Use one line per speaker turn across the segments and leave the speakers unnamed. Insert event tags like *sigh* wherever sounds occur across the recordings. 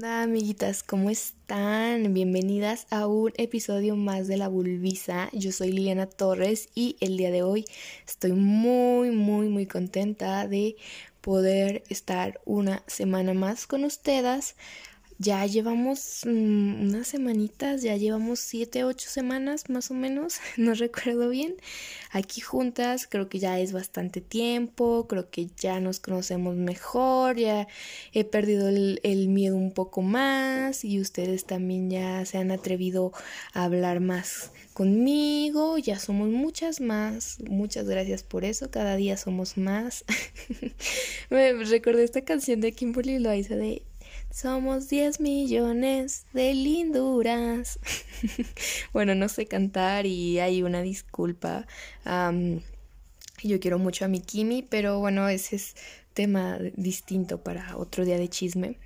Hola amiguitas, ¿cómo están? Bienvenidas a un episodio más de La Bulbisa. Yo soy Liliana Torres y el día de hoy estoy muy, muy, muy contenta de poder estar una semana más con ustedes ya llevamos mm, unas semanitas, ya llevamos siete, ocho semanas más o menos, *laughs* no recuerdo bien, aquí juntas, creo que ya es bastante tiempo, creo que ya nos conocemos mejor, ya he perdido el, miedo un poco más y ustedes también ya se han atrevido a hablar más conmigo, ya somos muchas más, muchas gracias por eso, cada día somos más. *laughs* Me recordé esta canción de Kimberly Loaiza de somos 10 millones de linduras. *laughs* bueno, no sé cantar y hay una disculpa. yo quiero mucho a mi Kimi, pero bueno, ese es tema distinto para otro día de chisme.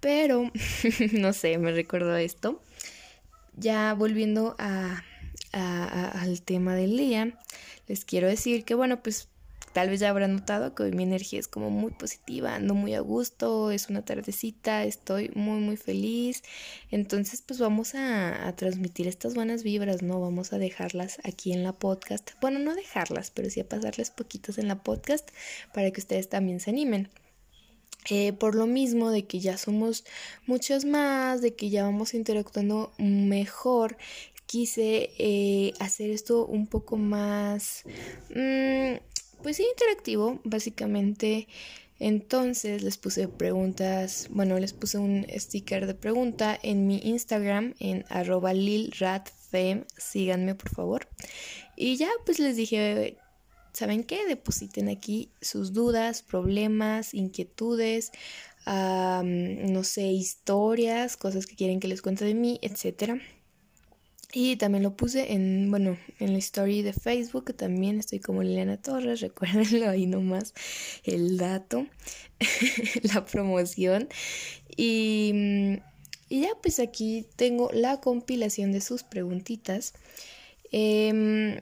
Pero, *laughs* no sé, me recuerdo esto. Ya volviendo al tema del día, les quiero decir que, bueno, pues Tal vez ya habrán notado que hoy mi energía es como muy positiva, ando muy a gusto, es una tardecita, estoy muy muy feliz. Entonces pues vamos a, transmitir estas buenas vibras, ¿no? Vamos a dejarlas aquí en la podcast. Bueno, no dejarlas, pero sí a pasarles poquitas en la podcast para que ustedes también se animen. Eh, por lo mismo de que ya somos muchos más, de que ya vamos interactuando mejor, quise eh, hacer esto un poco más... Mmm, pues sí, interactivo, básicamente. Entonces les puse preguntas, bueno, les puse un sticker de pregunta en mi Instagram, en arroba lilratfem, síganme por favor. Y ya pues les dije, ¿saben qué? Depositen aquí sus dudas, problemas, inquietudes, no sé, historias, cosas que quieren que les cuente de mí, etcétera. Y también lo puse en, bueno, en la story de Facebook, también estoy como Liliana Torres, *laughs* recuérdenlo ahí nomás el dato, *laughs* la promoción. Y, y, ya pues aquí tengo la compilación de sus preguntitas. Eh,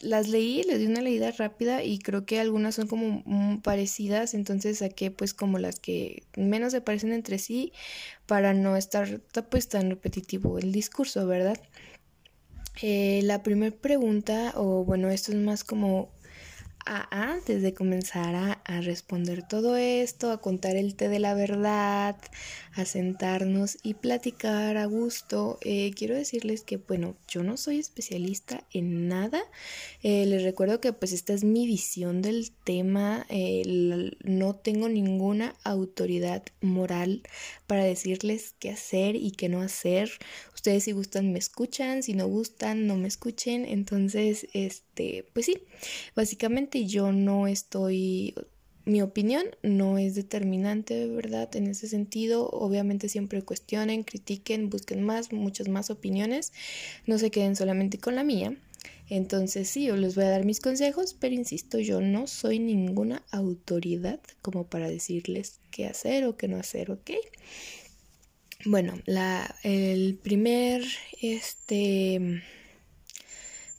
las leí, les di una leída rápida y creo que algunas son como mm, parecidas, entonces saqué pues como las que menos se parecen entre sí para no estar pues tan repetitivo el discurso, ¿verdad? Eh, la primera pregunta, o bueno, esto es más como antes de comenzar a, responder todo esto, a contar el té de la verdad, a sentarnos y platicar a gusto, eh, quiero decirles que, bueno, yo no soy especialista en nada. Eh, les recuerdo que pues esta es mi visión del tema. Eh, no tengo ninguna autoridad moral para decirles qué hacer y qué no hacer. Ustedes si gustan me escuchan, si no gustan no me escuchen. Entonces, este, pues sí, básicamente yo no estoy mi opinión no es determinante, ¿verdad? En ese sentido, obviamente siempre cuestionen, critiquen, busquen más, muchas más opiniones, no se queden solamente con la mía. Entonces sí, yo les voy a dar mis consejos, pero insisto, yo no soy ninguna autoridad como para decirles qué hacer o qué no hacer, ¿ok? Bueno, la, el primer, este,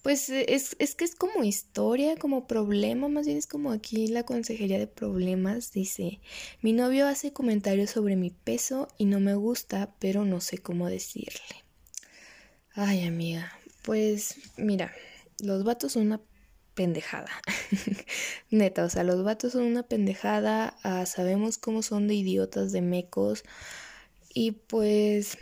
pues es, es, que es como historia, como problema, más bien es como aquí la consejería de problemas. Dice, mi novio hace comentarios sobre mi peso y no me gusta, pero no sé cómo decirle. Ay, amiga, pues mira, los vatos son una pendejada. *laughs* Neta, o sea, los vatos son una pendejada. Ah, sabemos cómo son de idiotas, de mecos. Y pues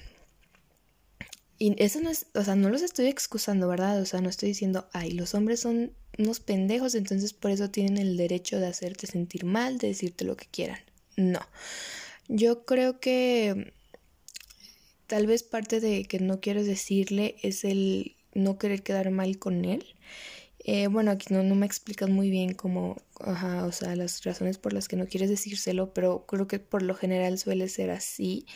y eso no es, o sea, no los estoy excusando, ¿verdad? O sea, no estoy diciendo, ay, los hombres son unos pendejos, entonces por eso tienen el derecho de hacerte sentir mal, de decirte lo que quieran. No. Yo creo que tal vez parte de que no quieres decirle es el no querer quedar mal con él. Eh, bueno, aquí no, me explican muy bien cómo, ajá, o sea, las razones por las que no quieres decírselo, pero creo que por lo general suele ser así.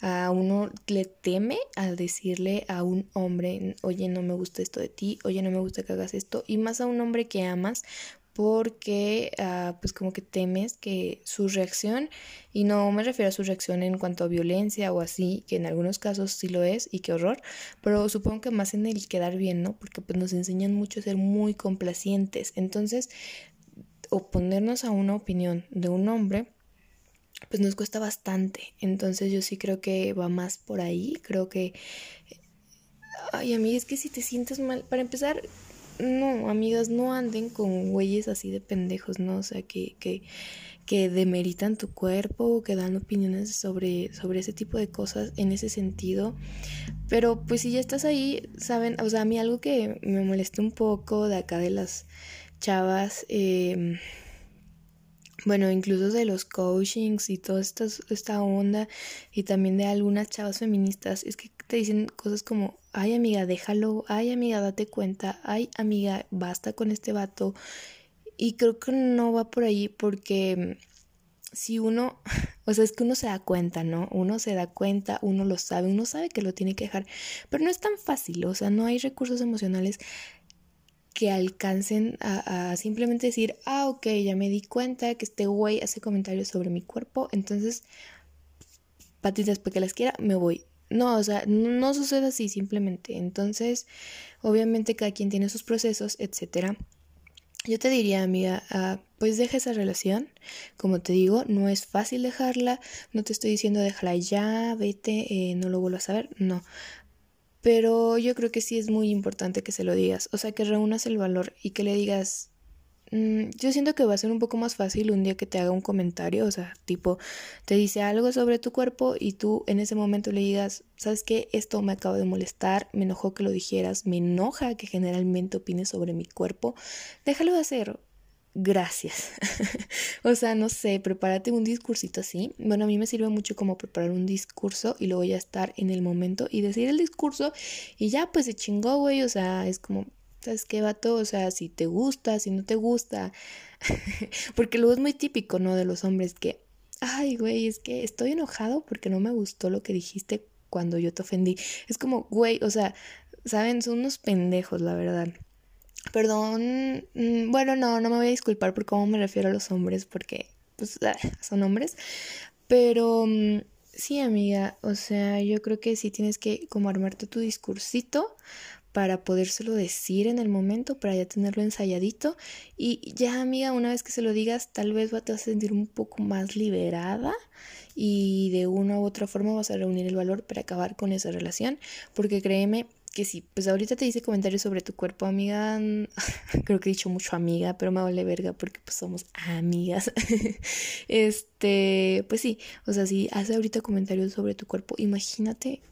A uno le teme al decirle a un hombre, oye, no me gusta esto de ti, oye, no me gusta que hagas esto, y más a un hombre que amas, porque ah, pues como que temes que su reacción, y no me refiero a su reacción en cuanto a violencia o así, que en algunos casos sí lo es y qué horror, pero supongo que más en el quedar bien, ¿no? Porque pues nos enseñan mucho a ser muy complacientes, entonces oponernos a una opinión de un hombre pues nos cuesta bastante. Entonces yo sí creo que va más por ahí. Creo que... Ay, amiga, es que si te sientes mal, para empezar, no, amigas, no anden con güeyes así de pendejos, ¿no? O sea, que, que, que demeritan tu cuerpo, que dan opiniones sobre, sobre ese tipo de cosas en ese sentido. Pero pues si ya estás ahí, saben, o sea, a mí algo que me molesta un poco de acá de las chavas, eh, bueno, incluso de los coachings y toda esta, esta onda y también de algunas chavas feministas, es que te dicen cosas como, ay amiga, déjalo, ay amiga, date cuenta, ay amiga, basta con este vato. Y creo que no va por ahí porque si uno, *laughs* o sea, es que uno se da cuenta, ¿no? Uno se da cuenta, uno lo sabe, uno sabe que lo tiene que dejar, pero no es tan fácil, o sea, no hay recursos emocionales que alcancen a, simplemente decir, ah, ok, ya me di cuenta que este güey hace comentarios sobre mi cuerpo, entonces, patitas para que las quiera, me voy. No, o sea, no, sucede así simplemente. Entonces, obviamente cada quien tiene sus procesos, etcétera. Yo te diría, amiga, ah, pues deja esa relación. Como te digo, no es fácil dejarla. No te estoy diciendo déjala ya, vete, eh, no lo vuelvas a ver. No. Pero yo creo que sí es muy importante que se lo digas, o sea, que reúnas el valor y que le digas, yo siento que va a ser un poco más fácil un día que te haga un comentario, o sea, tipo, te dice algo sobre tu cuerpo y tú en ese momento le digas, ¿sabes qué? Esto me acaba de molestar, me enojó que lo dijeras, me enoja que generalmente opines sobre mi cuerpo, déjalo de hacer, gracias. *laughs* o sea, no sé, prepárate un discursito así. Bueno, a mí me sirve mucho como preparar un discurso y luego ya estar en el momento y decir el discurso y ya pues se chingó, güey. O sea, es como, ¿sabes qué, vato? O sea, si te gusta, si no te gusta. *laughs* porque luego es muy típico, ¿no? De los hombres que, ay, güey, es que estoy enojado porque no me gustó lo que dijiste cuando yo te ofendí. Es como, güey, o sea, saben, son unos pendejos, la verdad. Perdón, mm, bueno, no, no me voy a disculpar por cómo me refiero a los hombres, porque pues ah, son hombres, pero mm, sí, amiga, o sea, yo creo que sí tienes que como armarte tu discursito para podérselo decir en el momento, para ya tenerlo ensayadito y ya, amiga, una vez que se lo digas, tal vez vas a sentir un poco más liberada y de una u otra forma vas a reunir el valor para acabar con esa relación, porque créeme, que sí, pues ahorita te hice comentarios sobre tu cuerpo, amiga. *laughs* Creo que he dicho mucho amiga, pero me vale verga porque pues somos amigas. *laughs* este, pues sí, o sea, si hace ahorita comentarios sobre tu cuerpo, imagínate,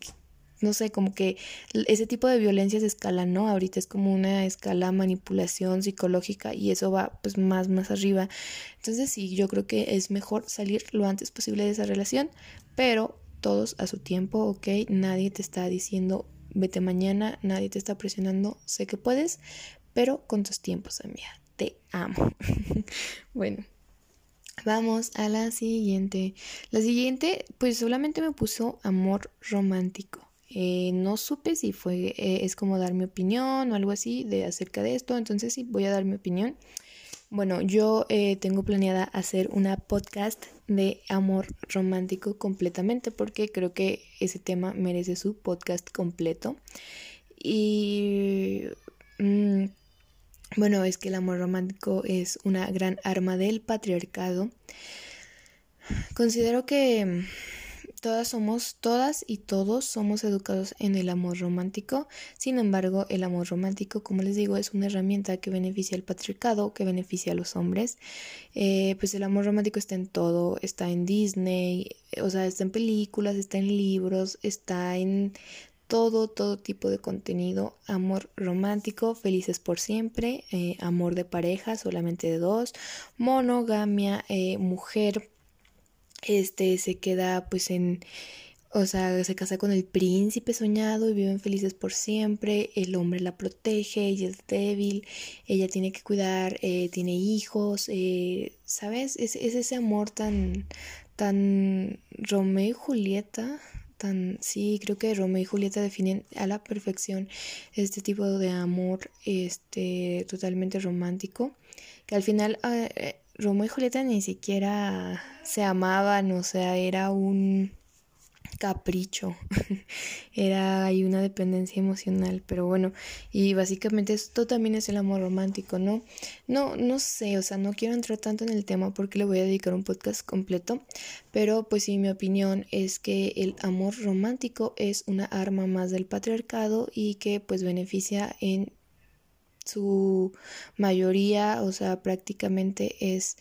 no sé, como que ese tipo de violencia se escala, ¿no? Ahorita es como una escala manipulación psicológica y eso va pues más, más arriba. Entonces sí, yo creo que es mejor salir lo antes posible de esa relación, pero todos a su tiempo, ¿ok? Nadie te está diciendo vete mañana, nadie te está presionando, sé que puedes, pero con tus tiempos, amiga. Te amo. *laughs* bueno. Vamos a la siguiente. La siguiente, pues solamente me puso amor romántico. Eh, no supe si fue, eh, es como dar mi opinión o algo así de acerca de esto, entonces sí, voy a dar mi opinión. Bueno, yo eh, tengo planeada hacer una podcast de amor romántico completamente porque creo que ese tema merece su podcast completo. Y mm, bueno, es que el amor romántico es una gran arma del patriarcado. Considero que Todas somos, todas y todos somos educados en el amor romántico. Sin embargo, el amor romántico, como les digo, es una herramienta que beneficia al patriarcado, que beneficia a los hombres. Eh, pues el amor romántico está en todo, está en Disney, o sea, está en películas, está en libros, está en todo, todo tipo de contenido. Amor romántico, felices por siempre, eh, amor de pareja, solamente de dos, monogamia, eh, mujer este se queda pues en o sea, se casa con el príncipe soñado y viven felices por siempre. El hombre la protege, ella es débil, ella tiene que cuidar, eh, tiene hijos, eh, ¿sabes? Es, es, ese amor tan, tan Romeo y Julieta, tan, sí, creo que Romeo y Julieta definen a la perfección este tipo de amor, este, totalmente romántico, que al final ah, eh, Romeo y Julieta ni siquiera se amaban, o sea, era un capricho, *laughs* era hay una dependencia emocional, pero bueno, y básicamente esto también es el amor romántico, ¿no? No, no sé, o sea, no quiero entrar tanto en el tema porque le voy a dedicar un podcast completo, pero pues sí, mi opinión es que el amor romántico es una arma más del patriarcado y que pues beneficia en su mayoría, o sea, prácticamente es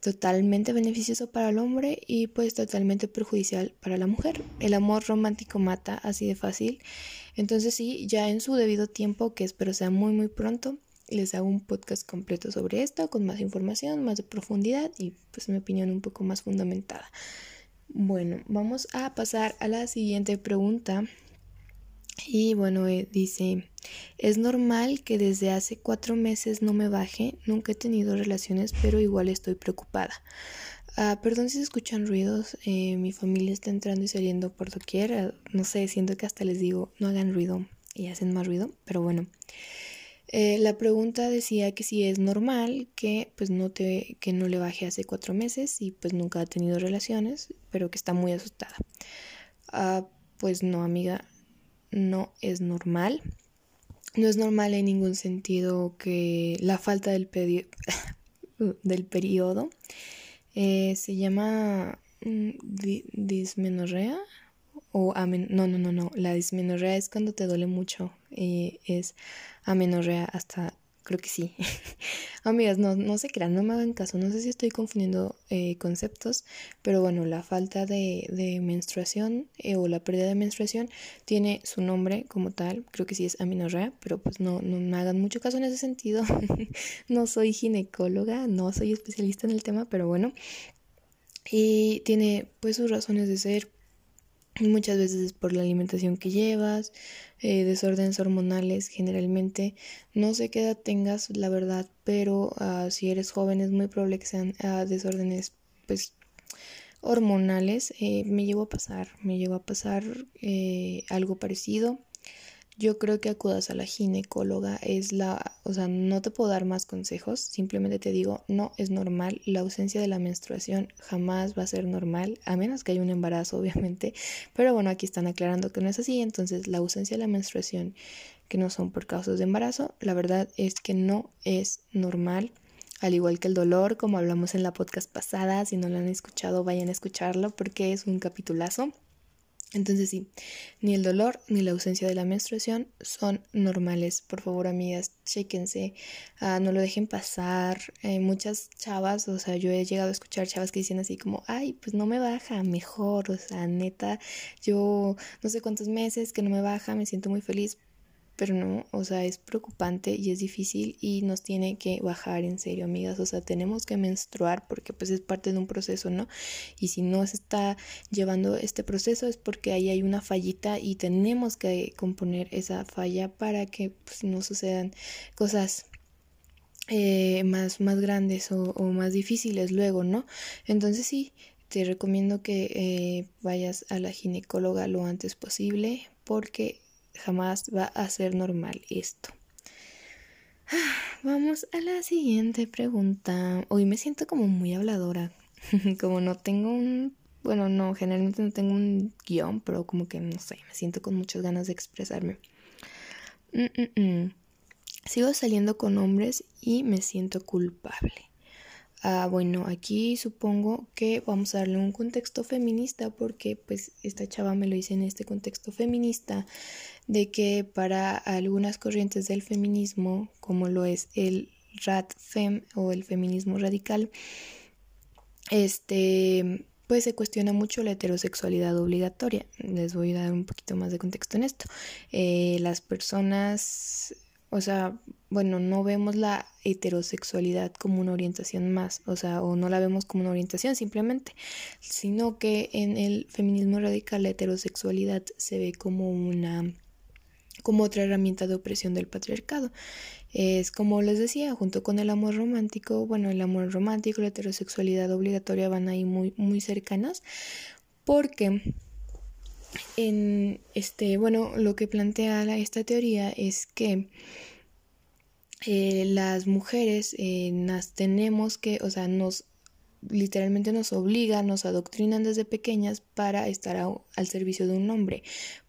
totalmente beneficioso para el hombre y pues totalmente perjudicial para la mujer. El amor romántico mata así de fácil. Entonces sí, ya en su debido tiempo, que espero sea muy muy pronto, les hago un podcast completo sobre esto, con más información, más de profundidad y pues mi opinión un poco más fundamentada. Bueno, vamos a pasar a la siguiente pregunta y bueno, eh, dice, es normal que desde hace cuatro meses no me baje, nunca he tenido relaciones, pero igual estoy preocupada. Ah, perdón si se escuchan ruidos, eh, mi familia está entrando y saliendo por doquier, ah, no sé, siento que hasta les digo, no hagan ruido y hacen más ruido, pero bueno. Eh, la pregunta decía que si es normal que pues no te que no le baje hace cuatro meses y pues nunca ha tenido relaciones pero que está muy asustada ah, pues no amiga no es normal. No es normal en ningún sentido que la falta del, *laughs* del periodo eh, se llama mm, dismenorrea o no, no, no, no. La dismenorrea es cuando te duele mucho. y es amenorrea hasta creo que sí. *laughs* Amigas, no, no se crean, no me hagan caso, no sé si estoy confundiendo eh, conceptos, pero bueno, la falta de, de menstruación eh, o la pérdida de menstruación tiene su nombre como tal, creo que sí es amenorrea, pero pues no, no me hagan mucho caso en ese sentido. *laughs* no soy ginecóloga, no soy especialista en el tema, pero bueno. Y tiene pues sus razones de ser, muchas veces es por la alimentación que llevas, eh, desórdenes hormonales generalmente. No sé qué edad tengas, la verdad, pero ah, si eres joven es muy probable que sean ah, desórdenes pues hormonales. Eh, me llegó a pasar, me llegó a pasar eh, algo parecido yo creo que acudas a la ginecóloga es la, o sea, no te puedo dar más consejos, simplemente te digo, no es normal, la ausencia de la menstruación jamás va a ser normal, a menos que haya un embarazo, *laughs* obviamente, pero bueno, aquí están aclarando que no es así, entonces la ausencia de la menstruación que no son por causas de embarazo, la verdad es que no es normal. Al igual que el dolor, como hablamos en la podcast pasada, si no lo han escuchado, vayan a escucharlo porque es un capitulazo. Entonces sí, ni el dolor ni la ausencia de la menstruación son normales. Por favor, amigas, chéquense, ah, no lo dejen pasar. Eh, muchas chavas, o sea, yo he llegado a escuchar chavas que dicen así como, ay, pues no me baja, mejor, o sea, neta, yo no sé cuántos meses que no me baja, me siento muy feliz pero no, o sea, es preocupante y es difícil y nos tiene que bajar en serio, amigas, o sea, tenemos que menstruar porque pues es parte de un proceso, ¿no? Y si no se está llevando este proceso es porque ahí hay una fallita y tenemos que componer esa falla para que pues, no sucedan cosas eh, más, más grandes o, más difíciles luego, ¿no? Entonces sí, te recomiendo que eh, vayas a la ginecóloga lo antes posible porque jamás va a ser normal esto. *sighs* Vamos a la siguiente pregunta. Hoy me siento como muy habladora. *laughs* como no tengo un... Bueno, no, generalmente no tengo un guion, pero como que no sé, me siento con muchas ganas de expresarme. Mm, mm, mm. Sigo saliendo con hombres y me siento culpable. Ah, bueno, aquí supongo que vamos a darle un contexto feminista porque pues esta chava me lo dice en este contexto feminista de que para algunas corrientes del feminismo, como lo es el RAD-FEM o el feminismo radical, este pues se cuestiona mucho la heterosexualidad obligatoria. Les voy a dar un poquito más de contexto en esto. Eh, las personas o sea, bueno, no vemos la heterosexualidad como una orientación más, o sea, o no la vemos como una orientación simplemente, sino que en el feminismo radical la heterosexualidad se ve como una como otra herramienta de opresión del patriarcado. Es como les decía, junto con el amor romántico, bueno, el amor romántico la heterosexualidad obligatoria van ahí muy muy cercanas porque en este, bueno, lo que plantea esta teoría es que eh, las mujeres eh, tenemos que, o sea, nos literalmente nos obligan, nos adoctrinan desde pequeñas para estar al servicio de un hombre,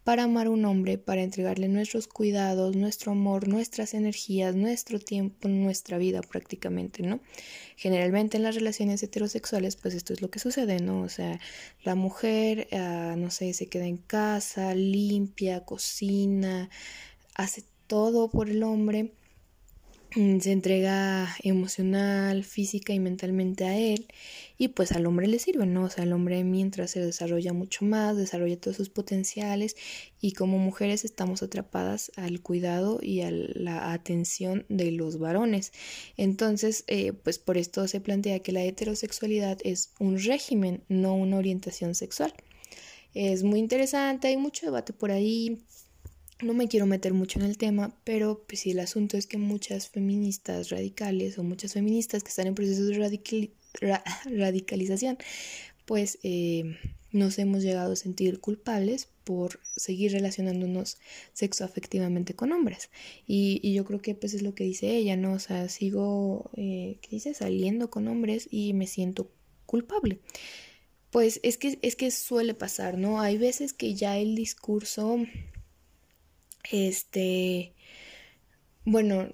para amar a un hombre, para entregarle nuestros cuidados, nuestro amor, nuestras energías, nuestro tiempo, nuestra vida prácticamente, ¿no? Generalmente en las relaciones heterosexuales, pues esto es lo que sucede, ¿no? O sea, la mujer, ah, no sé, se queda en casa, limpia, cocina, hace todo por el hombre se entrega emocional, física y mentalmente a él y pues al hombre le sirve, ¿no? O sea, el hombre mientras se desarrolla mucho más, desarrolla todos sus potenciales y como mujeres estamos atrapadas al cuidado y a la atención de los varones. Entonces, eh, pues por esto se plantea que la heterosexualidad es un régimen, no una orientación sexual. Es muy interesante, hay mucho debate por ahí, no me quiero meter mucho en el tema, pero pues el asunto es que muchas feministas radicales o muchas feministas que están en proceso de *laughs* radicalización, pues eh, nos hemos llegado a sentir culpables por seguir relacionándonos sexoafectivamente con hombres. Y, yo creo que pues es lo que dice ella, ¿no? O sea, sigo, eh, ¿qué dice? Saliendo con hombres y me siento culpable. Pues es que, es que suele pasar, ¿no? Hay veces que ya el discurso este, bueno,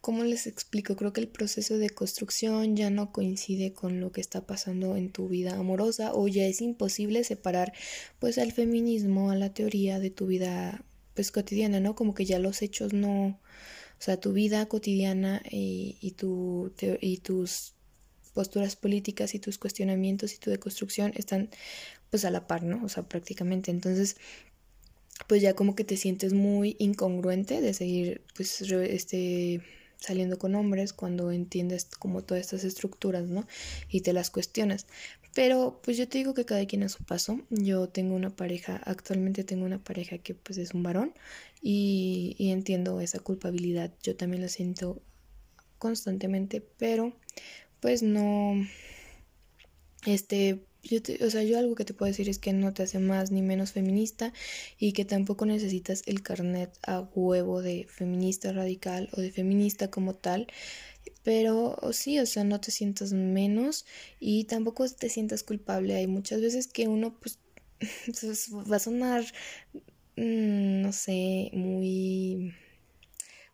¿cómo les explico? Creo que el proceso de construcción ya no coincide con lo que está pasando en tu vida amorosa o ya es imposible separar pues al feminismo, a la teoría de tu vida pues cotidiana, ¿no? Como que ya los hechos no, o sea, tu vida cotidiana y, y, tu, y tus posturas políticas y tus cuestionamientos y tu deconstrucción están pues a la par, ¿no? O sea, prácticamente. Entonces, pues ya como que te sientes muy incongruente de seguir pues este saliendo con hombres cuando entiendes como todas estas estructuras, ¿no? Y te las cuestionas. Pero pues yo te digo que cada quien a su paso. Yo tengo una pareja, actualmente tengo una pareja que pues es un varón y, y entiendo esa culpabilidad. Yo también la siento constantemente, pero pues no, este, yo o sea, yo algo que te puedo decir es que no te hace más ni menos feminista y que tampoco necesitas el carnet a huevo de feminista radical o de feminista como tal. Pero sí, o sea, no te sientas menos y tampoco te sientas culpable. Hay muchas veces que uno, pues, *laughs* va a sonar, mm, no sé, muy,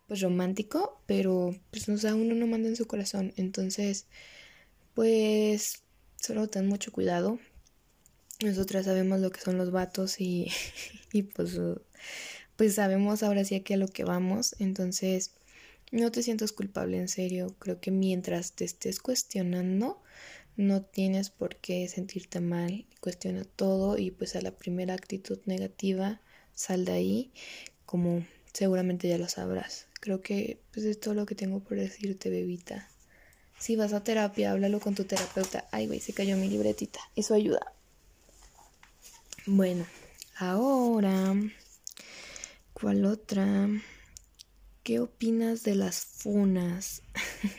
pues, romántico, pero, pues, o sea, uno no manda en su corazón. Entonces, pues Solo ten mucho cuidado. Nosotras sabemos lo que son los vatos y, *laughs* y pues, pues sabemos ahora sí que a lo que vamos. Entonces, no te sientas culpable, en serio. Creo que mientras te estés cuestionando, no tienes por qué sentirte mal. Cuestiona todo y pues a la primera actitud negativa, sal de ahí, como seguramente ya lo sabrás. Creo que pues es todo lo que tengo por decirte, bebita. Si vas a terapia, háblalo con tu terapeuta. Ay, güey, se cayó mi libretita. Eso ayuda. Bueno, ahora, ¿cuál otra? ¿Qué opinas de las funas?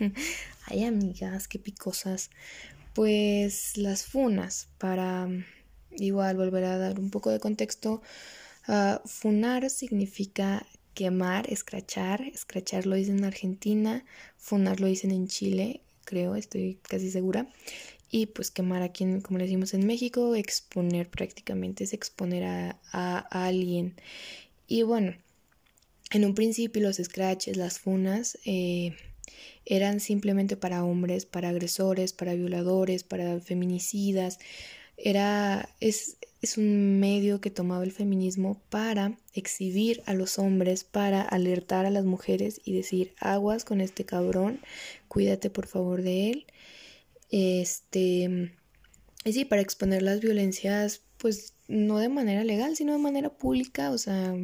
*laughs* Ay, amigas, qué picosas. Pues las funas, para igual volver a dar un poco de contexto. Ah, funar significa quemar, escrachar. Escrachar lo dicen en Argentina, funar lo dicen en Chile creo, estoy casi segura. Y pues quemar aquí, como le decimos en México, exponer prácticamente es exponer a, a, alguien. Y bueno, en un principio los scratches, las funas, eh, eran simplemente para hombres, para agresores, para violadores, para feminicidas. Era, es, es un medio que tomaba el feminismo para exhibir a los hombres, para alertar a las mujeres y decir aguas con este cabrón, cuídate por favor de él. Este, y sí, para exponer las violencias, pues no de manera legal, sino de manera pública, o sea,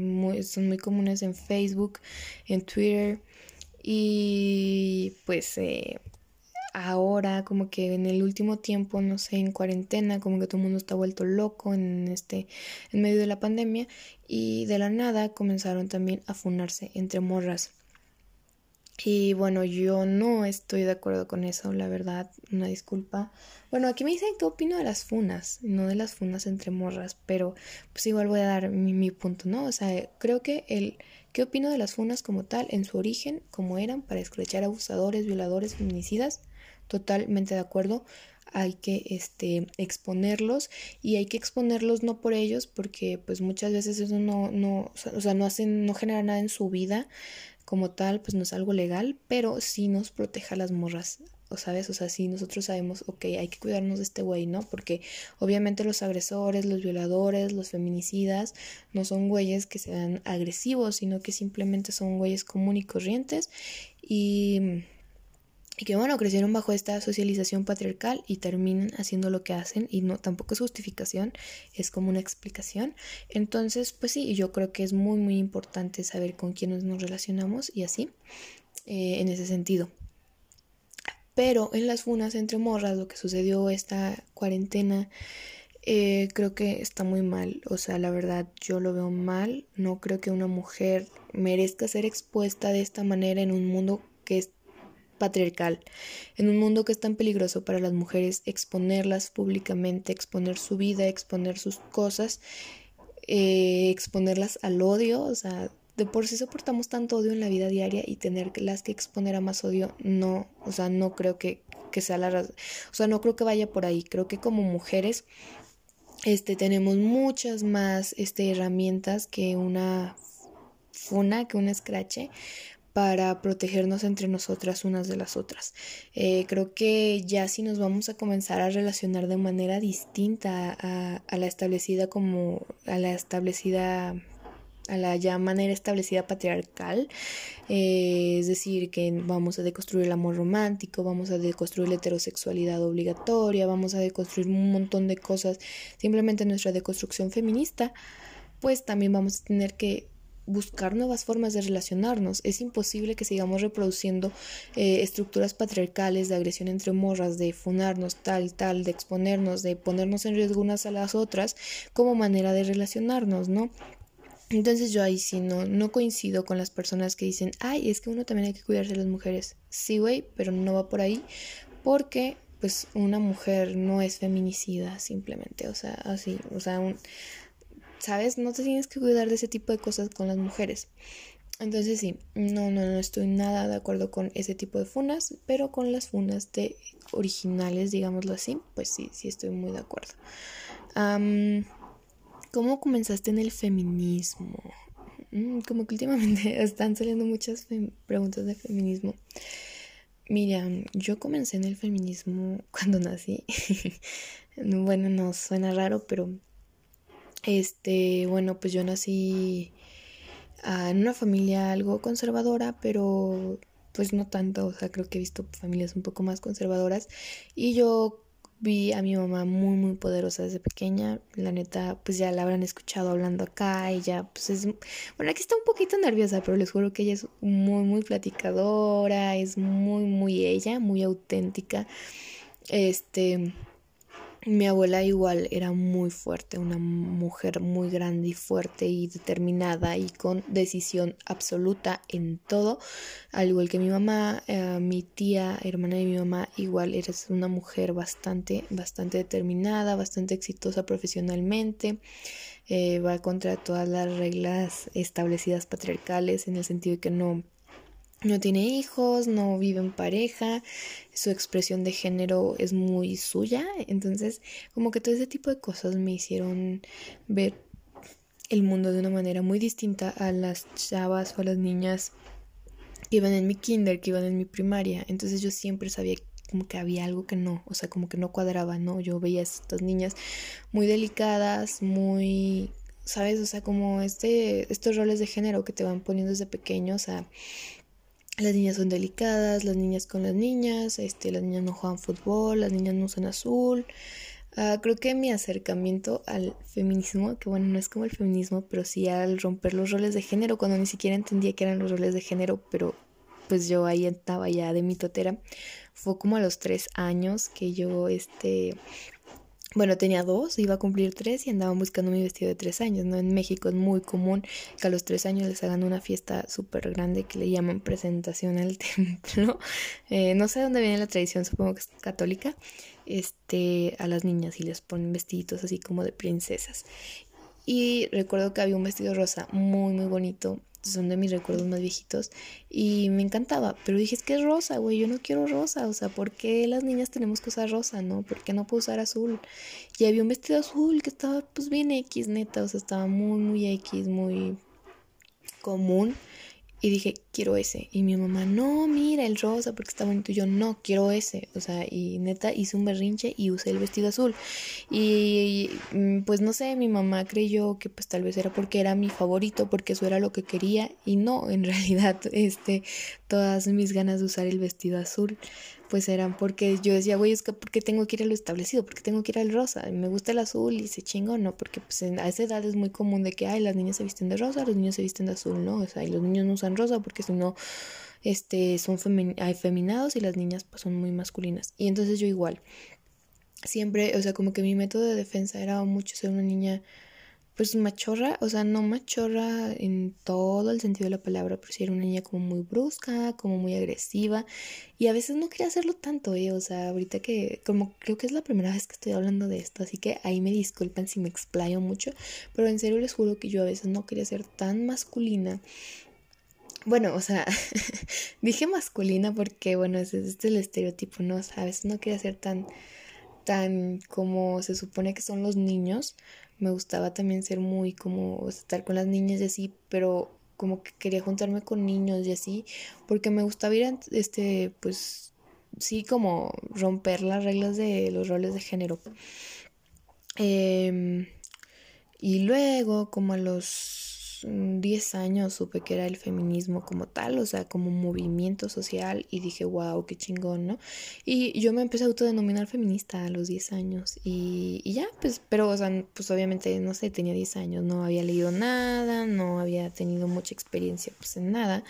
son muy comunes en Facebook, en Twitter y pues eh, ahora, como que en el último tiempo, no sé, en cuarentena, como que todo el mundo está vuelto loco en este, en medio de la pandemia, y de la nada comenzaron también a funarse entre morras. Y bueno, yo no estoy de acuerdo con eso, la verdad, una disculpa. Bueno, aquí me dicen qué opino de las funas, no de las funas entre morras, pero pues igual voy a dar mi, mi punto, ¿no? O sea, creo que el qué opino de las funas como tal, en su origen, como eran, para escrachar abusadores, violadores, feminicidas, totalmente de acuerdo. hay que este, exponerlos y hay que exponerlos no por ellos porque pues muchas veces eso no, no, o sea, no hacen, no genera nada en su vida como tal, pues no es algo legal, pero sí nos proteja a las morras o sabes, o sea, sí nosotros sabemos, ok, hay que cuidarnos de este güey, ¿no? Porque obviamente los agresores, los violadores, los feminicidas, no son güeyes que sean agresivos, sino que simplemente son güeyes común y corrientes y, y que bueno, crecieron bajo esta socialización patriarcal y terminan haciendo lo que hacen y no tampoco es justificación, es como una explicación. Entonces, pues sí, yo creo que es muy muy importante saber con quiénes nos relacionamos y así eh, en ese sentido. Pero en las funas entre morras, lo que sucedió esta cuarentena, eh, creo que está muy mal. O sea, la verdad, yo lo veo mal. No creo que una mujer merezca ser expuesta de esta manera en un mundo que es patriarcal, en un mundo que es tan peligroso para las mujeres, exponerlas públicamente, exponer su vida, exponer sus cosas, eh, exponerlas al odio, o sea, de por sí soportamos tanto odio en la vida diaria y tenerlas que exponer a más odio, no, o sea, no creo que, que sea la razón, o sea, no creo que vaya por ahí, creo que como mujeres, este, tenemos muchas más, este, herramientas que una funa, que un escrache para protegernos entre nosotras unas de las otras. Eh, creo que ya si nos vamos a comenzar a relacionar de manera distinta a, la establecida como a la establecida a la ya manera establecida patriarcal, eh, es decir, que vamos a deconstruir el amor romántico, vamos a deconstruir la heterosexualidad obligatoria, vamos a deconstruir un montón de cosas, simplemente nuestra deconstrucción feminista, pues también vamos a tener que buscar nuevas formas de relacionarnos. Es imposible que sigamos reproduciendo eh, estructuras patriarcales de agresión entre morras, de funarnos tal, tal, de exponernos, de ponernos en riesgo unas a las otras como manera de relacionarnos, ¿no? Entonces yo ahí sí no, no coincido con las personas que dicen, ay, es que uno también hay que cuidarse de las mujeres. Sí, güey, pero no va por ahí porque pues una mujer no es feminicida simplemente, o sea, así, o sea, ¿sabes? No te tienes que cuidar de ese tipo de cosas con las mujeres. Entonces sí, no, no, no estoy nada de acuerdo con ese tipo de funas, pero con las funas de originales, digámoslo así, pues sí, sí estoy muy de acuerdo. ¿Cómo comenzaste en el feminismo? Mm, como que últimamente *laughs* están saliendo muchas preguntas de feminismo. Mira, yo comencé en el feminismo *laughs* cuando nací. *laughs* bueno, no suena raro, pero este, bueno, pues yo nací ah, en una familia algo conservadora, pero pues no tanto, o sea, creo que he visto familias un poco más conservadoras. Y yo vi a mi mamá muy muy poderosa desde pequeña. La neta pues ya la habrán escuchado hablando acá ella pues es bueno aquí está un poquito nerviosa pero les juro que ella es muy muy platicadora es muy muy ella muy auténtica. Este mi abuela igual era muy fuerte, una mujer muy grande y fuerte y determinada y con decisión absoluta en todo, al igual que mi mamá, eh, mi tía, hermana de mi mamá, igual eres una mujer bastante, bastante determinada, bastante exitosa profesionalmente, eh, va contra todas las reglas establecidas patriarcales en el sentido de que no no tiene hijos, no vive en pareja, su expresión de género es muy suya, entonces como que todo ese tipo de cosas me hicieron ver el mundo de una manera muy distinta a las chavas o a las niñas que iban en mi kinder, que iban en mi primaria, entonces yo siempre sabía como que había algo que no, o sea, como que no cuadraba, ¿no? Yo veía a estas niñas muy delicadas, muy, ¿sabes? O sea, como este, estos roles de género que te van poniendo desde pequeño, o sea, las niñas son delicadas, las niñas con las niñas, este, las niñas no juegan fútbol, las niñas no usan azul. Ah, creo que mi acercamiento al feminismo, que bueno, no es como el feminismo, pero sí al romper los roles de género, cuando ni siquiera entendía que eran los roles de género, pero pues yo ahí estaba ya de mitotera, fue como a los tres años que yo, este, bueno, tenía dos, iba a cumplir tres y andaban buscando mi vestido de tres años, ¿no? En México es muy común que a los tres años les hagan una fiesta súper grande que le llaman presentación al *laughs* templo. Eh, no sé de dónde viene la tradición, supongo que es católica. Este, a las niñas y les ponen vestiditos así como de princesas. Y recuerdo que había un vestido rosa muy, muy bonito son de mis recuerdos más viejitos y me encantaba, pero dije, es que es rosa, güey, yo no quiero rosa, o sea, ¿por qué las niñas tenemos que usar rosa, no? ¿Por qué no puedo usar azul? Y había un vestido azul que estaba pues bien X, neta, o sea, estaba muy, muy X, muy común y dije, quiero ese. Y mi mamá, no, mira el rosa porque está bonito. Y yo, no, quiero ese. O sea, y neta hice un berrinche y usé el vestido azul. Y, mm, pues no sé, mi mamá creyó que pues tal vez era porque era mi favorito, porque eso era lo que quería. Y no, en *laughs* realidad, este, todas mis ganas de usar el vestido azul pues eran porque yo decía, güey, es que porque tengo que ir a lo establecido, porque tengo que ir al rosa, me gusta el azul y se chingo, no, porque pues a esa edad es muy común de que, ay, las niñas se visten de rosa, los niños se visten de azul, no, o sea, y los niños no usan rosa porque si no, este, son feminados y las niñas pues son muy masculinas. Y entonces yo igual, siempre, o sea, como que mi método de defensa era mucho ser una niña pues machorra, o sea, no machorra en todo el sentido de la palabra, pero sí era una niña como muy brusca, como muy agresiva, y a veces no quería hacerlo tanto, eh, o sea, ahorita que, como creo que es la primera vez que estoy hablando de esto, así que ahí me disculpan si me explayo mucho, pero en serio les juro que yo a veces no quería ser tan masculina. Bueno, o sea, *laughs* dije masculina porque, bueno, ese, es el estereotipo, ¿no? O sea, a veces no quería ser tan, tan como se supone que son los niños, me gustaba también ser muy como estar con las niñas y así, pero como que quería juntarme con niños y así, porque me gustaba ir, a, este, pues, sí, como romper las reglas de los roles de género. Em, y luego, como a los 10 años supe que era el feminismo como tal, o sea, como movimiento social y dije, wow, qué chingón, ¿no? Y yo me empecé a autodenominar feminista a los 10 años y, y, ya, pues, pero, o sea, pues obviamente, no sé, tenía 10 años, no había leído nada, no había tenido mucha experiencia pues en nada,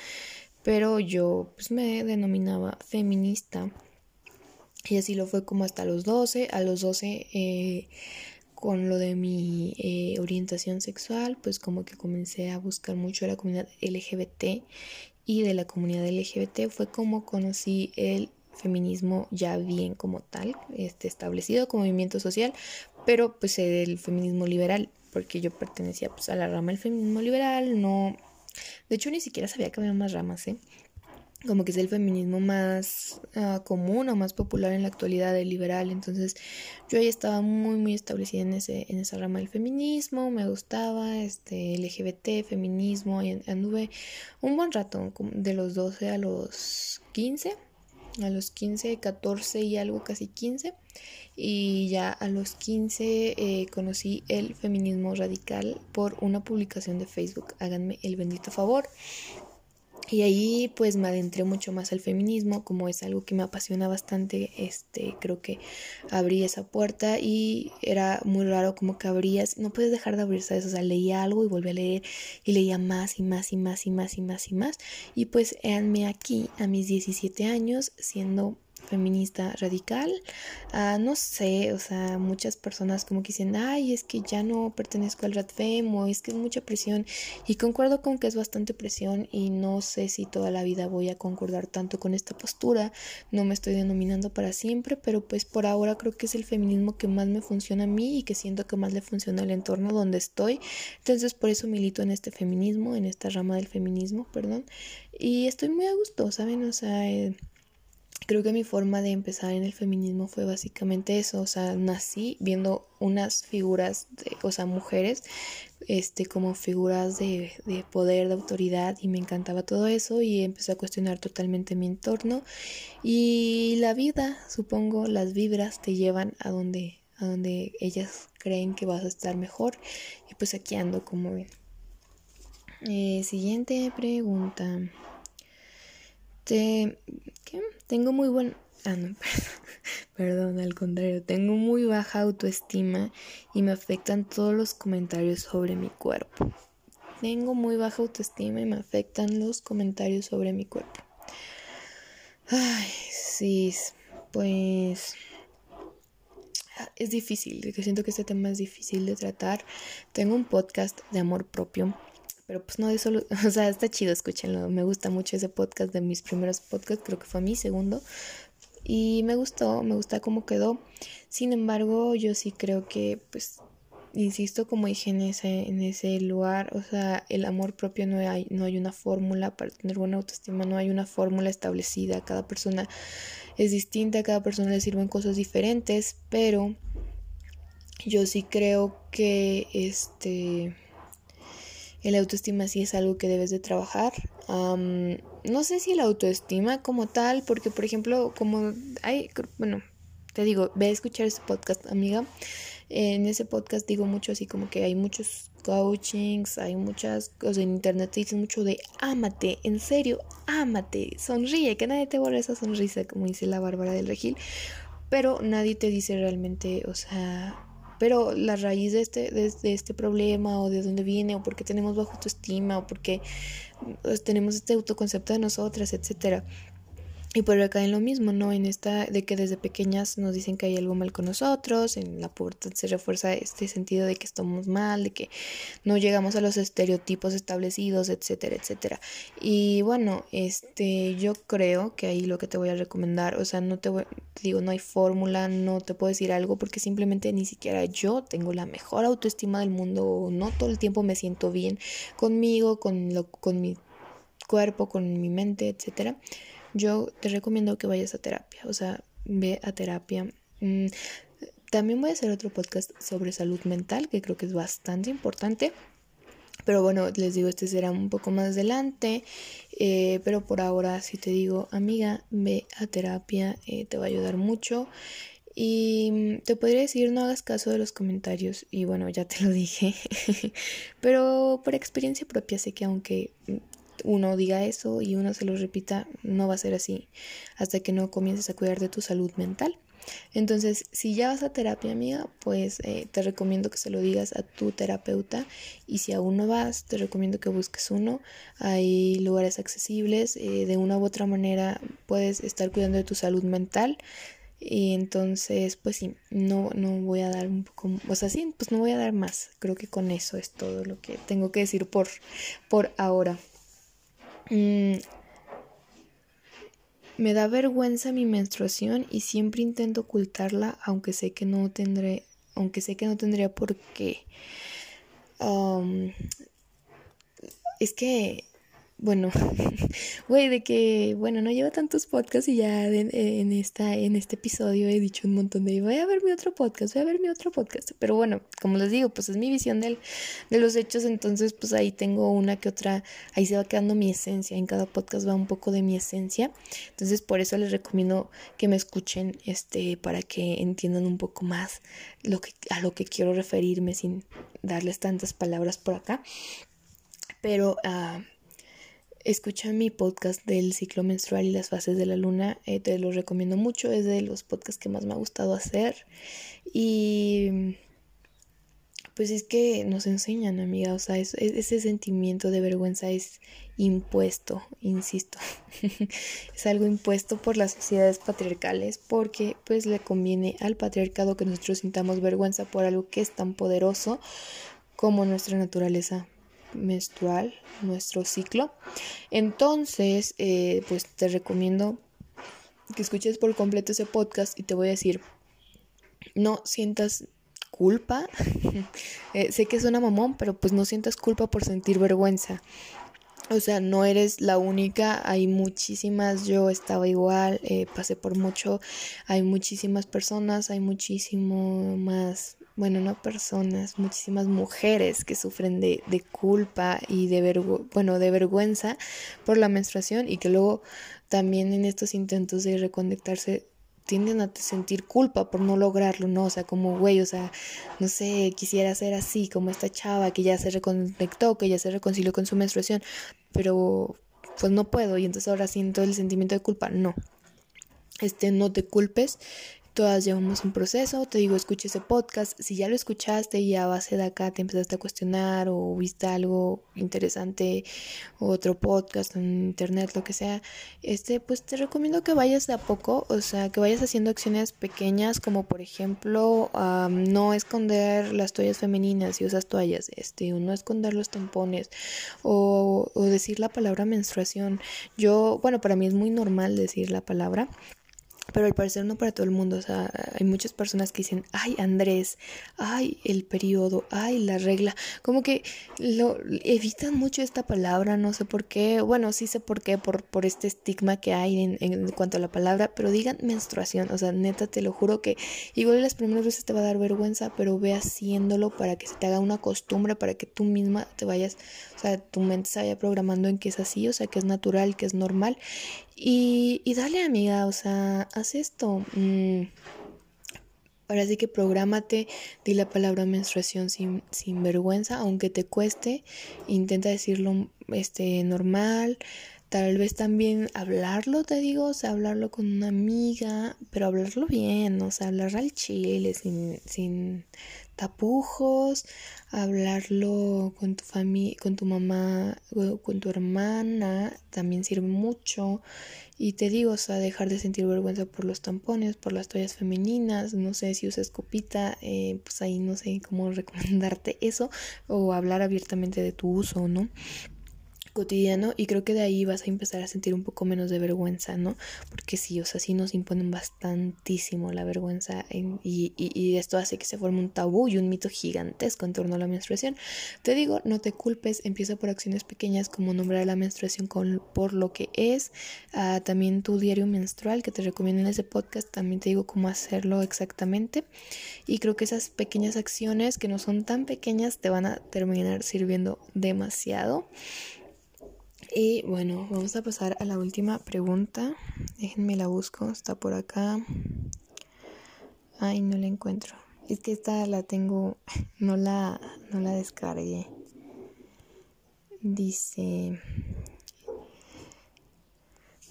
pero yo pues me denominaba feminista y así lo fue como hasta los 12, a los 12... Eh, con lo de mi eh, orientación sexual, pues como que comencé a buscar mucho la comunidad LGBT y de la comunidad LGBT fue como conocí el feminismo ya bien como tal, este, establecido como movimiento social, pero pues el feminismo liberal, porque yo pertenecía pues a la rama del feminismo liberal, no, de hecho ni siquiera sabía que había más ramas, ¿eh? Como que es el feminismo más uh, común o más popular en la actualidad, el liberal. Entonces yo ahí estaba muy, muy establecida en, ese, en esa rama del feminismo, me gustaba, este, LGBT, feminismo, y anduve un buen rato, de los 12 a los 15, a los 15, 14 y algo, casi 15. Y ya a los 15 eh, conocí el feminismo radical por una publicación de Facebook. Háganme el bendito favor. Y ahí pues me adentré mucho más al feminismo, como es algo que me apasiona bastante, este, creo que abrí esa puerta y era muy raro como que abrías, no puedes dejar de abrir, ¿sabes? O sea, leía algo y volví a leer y leía más y más y más y más y más y más. Y pues éanme aquí a mis 17 años siendo feminista radical. Ah, no sé, o sea, muchas personas como que dicen, ay, es que ya no pertenezco al RADFEM o es que es mucha presión. Y concuerdo con que es bastante presión y no sé si toda la vida voy a concordar tanto con esta postura. No me estoy denominando para siempre, pero pues por ahora creo que es el feminismo que más me funciona a mí y que siento que más le funciona al entorno donde estoy. Entonces por eso milito en este feminismo, en esta rama del feminismo, perdón. Y estoy muy a gusto, ¿saben? O sea... Eh, creo que mi forma de empezar en el feminismo fue básicamente eso, o sea, nací viendo unas figuras, de, o sea, mujeres, este, como figuras de, de, poder, de autoridad, y me encantaba todo eso, y empecé a cuestionar totalmente mi entorno, y la vida, supongo, las vibras te llevan a donde, a donde ellas creen que vas a estar mejor, y pues aquí ando como ven. Eh, siguiente pregunta. Te, ¿qué? Tengo muy buen... Ah, no, *laughs* perdón, al contrario, tengo muy baja autoestima y me afectan todos los comentarios sobre mi cuerpo. Tengo muy baja autoestima y me afectan los comentarios sobre mi cuerpo. Ay, sí, pues es difícil, que siento que este tema es difícil de tratar. Tengo un podcast de amor propio pero pues no de solo, *laughs* o sea, está chido, escúchenlo. Me gusta mucho ese podcast de mis primeros podcasts, creo que fue mi segundo. Y me gustó, me gusta cómo quedó. Sin embargo, yo sí creo que pues insisto, como dije en ese, en ese lugar, o sea, el amor propio no hay, no hay una fórmula para tener buena autoestima, no hay una fórmula establecida, cada persona es distinta, cada persona le sirven cosas diferentes, pero yo sí creo que este el autoestima sí es algo que debes de trabajar. no sé si el autoestima como tal, porque por ejemplo, como hay, bueno, te digo, ve a escuchar ese podcast, amiga. En ese podcast digo mucho así como que hay muchos coachings, hay muchas cosas en internet te dicen mucho de ámate, en serio, ámate, sonríe, que nadie te borre esa sonrisa, como dice la Bárbara del Regil, pero nadie te dice realmente, o sea, pero la raíz de este, de, este problema o de dónde viene o por qué tenemos bajo autoestima o por qué pues, tenemos este autoconcepto de nosotras, etcétera. Y por acá en lo mismo, ¿no? En esta de que desde pequeñas nos dicen que hay algo mal con nosotros, en la pubertad se refuerza este sentido de que estamos mal, de que no llegamos a los estereotipos establecidos, etcétera, etcétera. Y bueno, este yo creo que ahí lo que te voy a recomendar, o sea, no te, voy, digo, no hay fórmula, no te puedo decir algo porque simplemente ni siquiera yo tengo la mejor autoestima del mundo, no todo el tiempo me siento bien conmigo, con lo con mi cuerpo, con mi mente, etcétera yo te recomiendo que vayas a terapia, o sea, ve a terapia. Mm, también voy a hacer otro podcast sobre salud mental, que creo que es bastante importante. Pero bueno, les digo, este será un poco más adelante. Eh, pero por ahora, si te digo, amiga, ve a terapia, eh, te va a ayudar mucho. Y te podría decir, no hagas caso de los comentarios. Y bueno, ya te lo dije. *laughs* pero por experiencia propia sé que aunque uno diga eso y uno se lo repita, no va a ser así hasta que no comiences a cuidar de tu salud mental. Entonces, si ya vas a terapia, amiga, pues eh, te recomiendo que se lo digas a tu terapeuta y si aún no vas, te recomiendo que busques uno. Hay lugares accesibles, eh, de una u otra manera puedes estar cuidando de tu salud mental. Y entonces, pues sí, no, no voy a dar un poco, o sea, sí, pues no voy a dar más. Creo que con eso es todo lo que tengo que decir por, por ahora. Mm, me da vergüenza mi menstruación y siempre intento ocultarla, aunque sé que no tendré, aunque sé que no tendría por qué. es que bueno, *laughs* güey, de que, bueno, no llevo tantos podcasts y ya en, esta, en este episodio he dicho un montón de, voy a ver mi otro podcast, voy a ver mi otro podcast. Pero bueno, como les digo, pues es mi visión del, de los hechos, entonces pues ahí tengo una que otra, ahí se va quedando mi esencia, en cada podcast va un poco de mi esencia. Entonces por eso les recomiendo que me escuchen, este, para que entiendan un poco más lo que, a lo que quiero referirme sin darles tantas palabras por acá. Pero... Uh, Escucha mi podcast del ciclo menstrual y las fases de la luna, eh, te lo recomiendo mucho, es de los podcasts que más me ha gustado hacer. Y pues es que nos enseñan, amiga, o sea, ese sentimiento de vergüenza es impuesto, insisto, *laughs* es algo impuesto por las sociedades patriarcales porque pues le conviene al patriarcado que nosotros sintamos vergüenza por algo que es tan poderoso como nuestra naturaleza menstrual, nuestro ciclo. Entonces, eh, pues te recomiendo que escuches por completo ese podcast y te voy a decir, no sientas culpa. *laughs* Eh, sé que suena mamón, pero pues no sientas culpa por sentir vergüenza. O sea, no eres la única, hay muchísimas, yo estaba igual, eh, pasé por mucho, hay muchísimas personas, hay muchísimo más bueno, no personas, muchísimas mujeres que sufren de, de culpa y de, bueno, de vergüenza por la menstruación y que luego también en estos intentos de reconectarse tienden a sentir culpa por no lograrlo, ¿no? O sea, como, güey, o sea, no sé, quisiera ser así, como esta chava que ya se reconectó, que ya se reconcilió con su menstruación, pero pues no puedo y entonces ahora siento el sentimiento de culpa. No, este, no te culpes, Todas llevamos un proceso, te digo, escucha ese podcast. Si ya lo escuchaste y a base de acá te empezaste a cuestionar o viste algo interesante, otro podcast en internet, lo que sea, este, pues te recomiendo que vayas de a poco, o sea, que vayas haciendo acciones pequeñas, como por ejemplo, no esconder las toallas femeninas si usas toallas, este, o no esconder los tampones, o, o decir la palabra menstruación. Yo, bueno, para mí es muy normal decir la palabra pero al parecer no para todo el mundo, o sea, hay muchas personas que dicen, ay Andrés, ay el periodo, ay la regla, como que lo evitan mucho esta palabra, no sé por qué, bueno, sí sé por qué, por, por este estigma que hay en, en cuanto a la palabra, pero digan menstruación, o sea, neta, te lo juro que igual las primeras veces te va a dar vergüenza, pero ve haciéndolo para que se te haga una costumbre, para que tú misma te vayas, o sea, tu mente se vaya programando en que es así, o sea, que es natural, que es normal, y, y dale amiga, o sea, haz esto. Mm. Ahora sí que prográmate, di la palabra menstruación sin, sin vergüenza, aunque te cueste, intenta decirlo este, normal, tal vez también hablarlo, te digo, o sea, hablarlo con una amiga, pero hablarlo bien, o sea, hablar al chile, sin, sin tapujos, hablarlo con tu familia, con tu mamá, con tu hermana, también sirve mucho. Y te digo, o sea, dejar de sentir vergüenza por los tampones, por las toallas femeninas, no sé si usas copita, eh, pues ahí no sé cómo *laughs* recomendarte eso, o hablar abiertamente de tu uso, ¿no? Cotidiano y creo que de ahí vas a empezar a sentir un poco menos de vergüenza, ¿no? Porque sí, o sea, sí nos imponen bastantísimo la vergüenza y, y, esto hace que se forme un tabú y un mito gigantesco en torno a la menstruación. Te digo, no te culpes, empieza por acciones pequeñas como nombrar la menstruación por lo que es, ah, también tu diario menstrual que te recomiendo en ese podcast, también te digo cómo hacerlo exactamente y creo que esas pequeñas acciones que no son tan pequeñas te van a terminar sirviendo demasiado. Y bueno, vamos a pasar a la última pregunta. Déjenme la busco, está por acá. Ay, no la encuentro. Es que esta la tengo, *laughs* no la, no la descargué. Dice,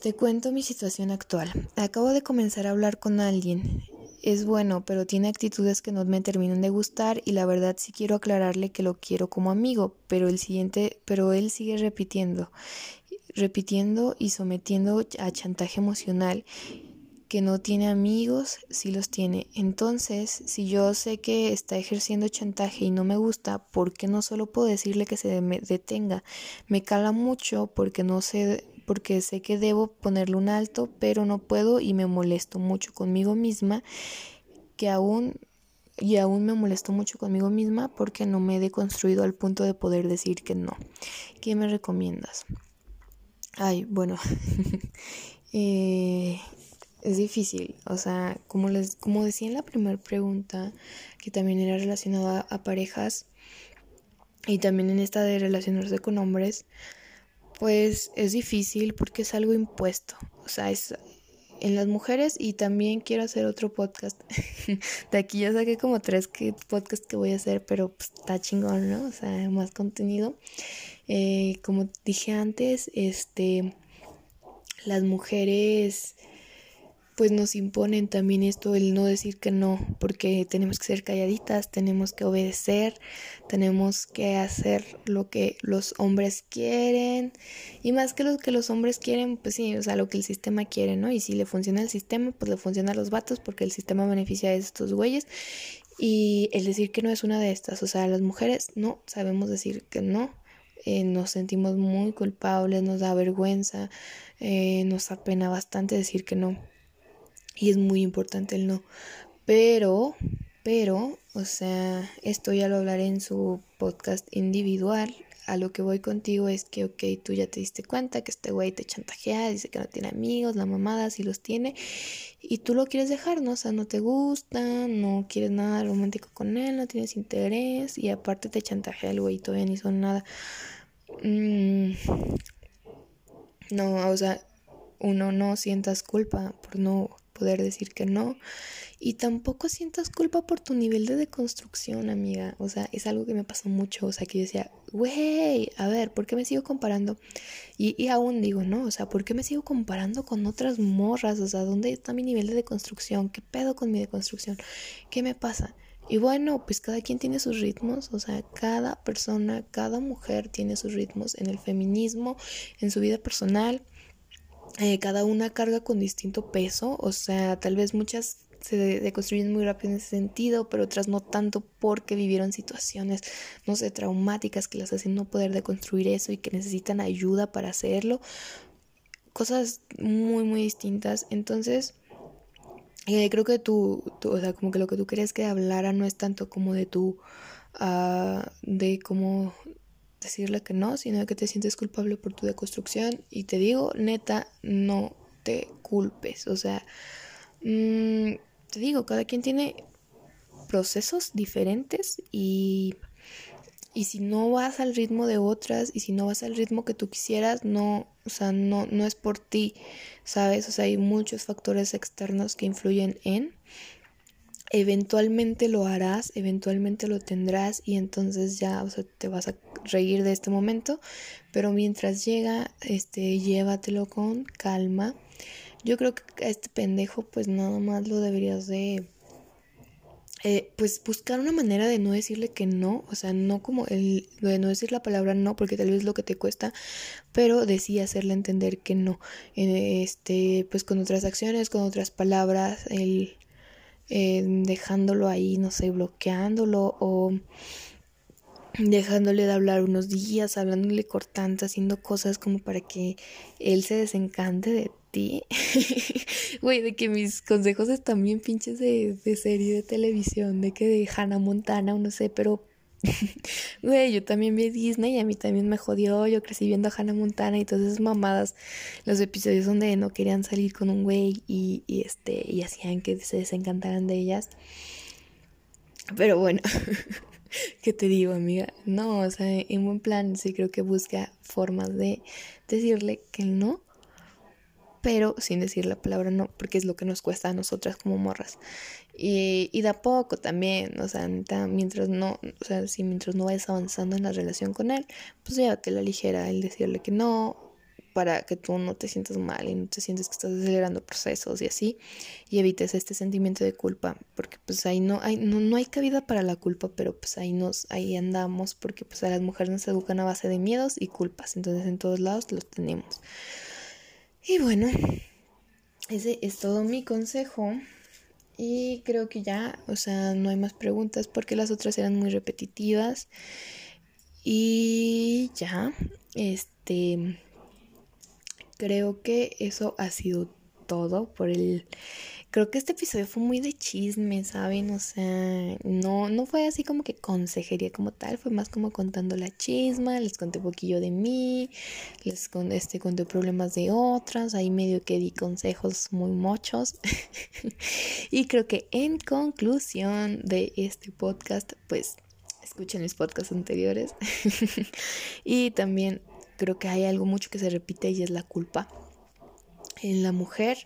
te cuento mi situación actual. Acabo de comenzar a hablar con alguien es bueno, pero tiene actitudes que no me terminan de gustar y la verdad sí quiero aclararle que lo quiero como amigo, pero el siguiente, pero él sigue repitiendo, repitiendo y sometiendo a chantaje emocional que no tiene amigos, sí los tiene. Entonces, si yo sé que está ejerciendo chantaje y no me gusta, ¿por qué no solo puedo decirle que se detenga? Me cala mucho porque no sé porque sé que debo ponerle un alto, pero no puedo y me molesto mucho conmigo misma, que aún y aún me molesto mucho conmigo misma porque no me he deconstruido al punto de poder decir que no. ¿Qué me recomiendas? Ay, bueno, *laughs* eh, es difícil, o sea, como les, como decía en la primera pregunta, que también era relacionada a parejas y también en esta de relacionarse con hombres, pues es difícil porque es algo impuesto. O sea, es en las mujeres y también quiero hacer otro podcast. *laughs* de aquí ya saqué como tres podcasts que voy a hacer, pero pues, está chingón, ¿no? O sea, más contenido. Eh, como dije antes, este, las mujeres pues nos imponen también esto, el no decir que no, porque tenemos que ser calladitas, tenemos que obedecer, tenemos que hacer lo que los hombres quieren, y más que lo que los hombres quieren, pues sí, o sea, lo que el sistema quiere, ¿no? Y si le funciona el sistema, pues le funciona a los vatos, porque el sistema beneficia a estos güeyes, y el decir que no es una de estas, o sea, las mujeres no sabemos decir que no, eh, nos sentimos muy culpables, nos da vergüenza, eh, nos apena bastante decir que no y es muy importante el no. Pero, pero, o sea, esto ya lo hablaré en su podcast individual. A lo que voy contigo es que, ok, tú ya te diste cuenta que este güey te chantajea, dice que no tiene amigos, la mamada sí los tiene, y tú lo quieres dejar, ¿no? O sea, no te gusta, no quieres nada romántico con él, no tienes interés, y aparte te chantajea el güey, todavía ni son nada. Mm, no, o sea, uno no sientas culpa por no poder decir que no. Y tampoco sientas culpa por tu nivel de deconstrucción, amiga. O sea, es algo que me pasó mucho. O sea, que yo decía, güey, a ver, ¿por qué me sigo comparando? Y, y, aún digo, ¿no? O sea, ¿por qué me sigo comparando con otras morras? O sea, ¿dónde está mi nivel de deconstrucción? ¿Qué pedo con mi deconstrucción? ¿Qué me pasa? Y bueno, pues cada quien tiene sus ritmos, o sea, cada persona, cada mujer tiene sus ritmos en el feminismo, en su vida personal eh, cada una carga con distinto peso, o sea, tal vez muchas se deconstruyen muy rápido en ese sentido, pero otras no tanto porque vivieron situaciones, no sé, traumáticas que las hacen no poder deconstruir eso y que necesitan ayuda para hacerlo. Cosas muy, muy distintas. Entonces, eh, creo que tú, o sea, como que lo que tú querías que hablara no es tanto como de tu, uh, de cómo decirle que no, sino que te sientes culpable por tu deconstrucción. Y te digo, neta, no te culpes. O sea, mmm, te digo, cada quien tiene procesos diferentes y, y si no vas al ritmo de otras y si no vas al ritmo que tú quisieras, no, o sea, no, no es por ti, ¿sabes? O sea, hay muchos factores externos que influyen en. Eventualmente lo harás, eventualmente lo tendrás y entonces ya, o sea, te vas a reír de este momento, pero mientras llega, este, llévatelo con calma. Yo creo que a este pendejo, pues nada más lo deberías de eh, pues buscar una manera de no decirle que no, o sea, no como el de no decir la palabra no, porque tal vez lo que te cuesta, pero decía hacerle entender que no, este, pues con otras acciones, con otras palabras, el eh, dejándolo ahí, no sé, bloqueándolo o dejándole de hablar unos días, hablándole cortante, haciendo cosas como para que él se desencante de *laughs* Güey, de que mis consejos están bien pinches de, de serie de televisión, de que de Hannah Montana o no sé, pero *laughs* Güey, yo también vi Disney y a mí también me jodió. Yo crecí viendo a Hannah Montana y todas esas mamadas. Los episodios donde no querían salir con un güey y, y, este, y hacían que se desencantaran de ellas. Pero bueno, *laughs* ¿qué te digo, amiga? No, o sea, en buen plan sí creo que busca formas de decirle que no pero sin decir la palabra no, porque es lo que nos cuesta a nosotras como morras. Y, y da poco también, o sea, mientras no, o sea, si mientras no vayas avanzando en la relación con él, pues llévate la ligera el decirle que no, para que tú no te sientas mal y no te sientes que estás acelerando procesos y así, y evites este sentimiento de culpa, porque pues ahí no hay, no, no hay cabida para la culpa, pero pues ahí nos, ahí andamos, porque pues a las mujeres nos educan a base de miedos y culpas, entonces en todos lados los tenemos. Y bueno, ese es todo mi consejo. Y creo que ya, o sea, no hay más preguntas porque las otras eran muy repetitivas. Y ya, este, creo que eso ha sido todo por el creo que este episodio fue muy de chisme, ¿saben? O sea, no, no fue así como que consejería como tal, fue más como contando la chisma, les conté un poquillo de mí, les este, conté problemas de otras, ahí medio que di consejos muy mochos. *laughs* y creo que en conclusión de este podcast, pues escuchen mis podcasts anteriores. *laughs* y también creo que hay algo mucho que se repite y es la culpa en la mujer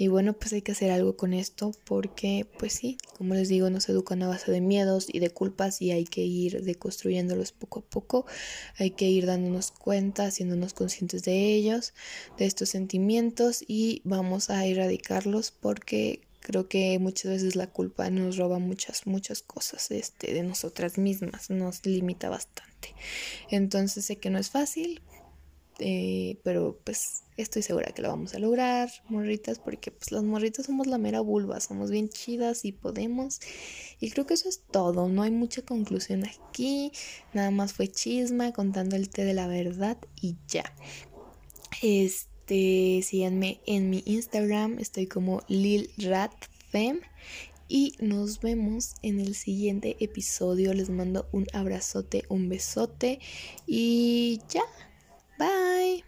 y bueno, pues hay que hacer algo con esto porque, pues sí, como les digo, nos educan a base de miedos y de culpas y hay que ir deconstruyéndolos poco a poco. Hay que ir dándonos cuenta, haciéndonos conscientes de ellos, de estos sentimientos y vamos a erradicarlos porque creo que muchas veces la culpa nos roba muchas, muchas cosas este, de nosotras mismas, nos limita bastante. Entonces sé que no es fácil, eh, pero pues estoy segura que lo vamos a lograr, morritas, porque pues las morritas somos la mera vulva, somos bien chidas y podemos. Y creo que eso es todo, no hay mucha conclusión aquí, nada más fue chisma contando el té de la verdad y ya. Este, síganme en mi Instagram, estoy como lilratfem y nos vemos en el siguiente episodio. Les mando un abrazote, un besote y ya. Bye.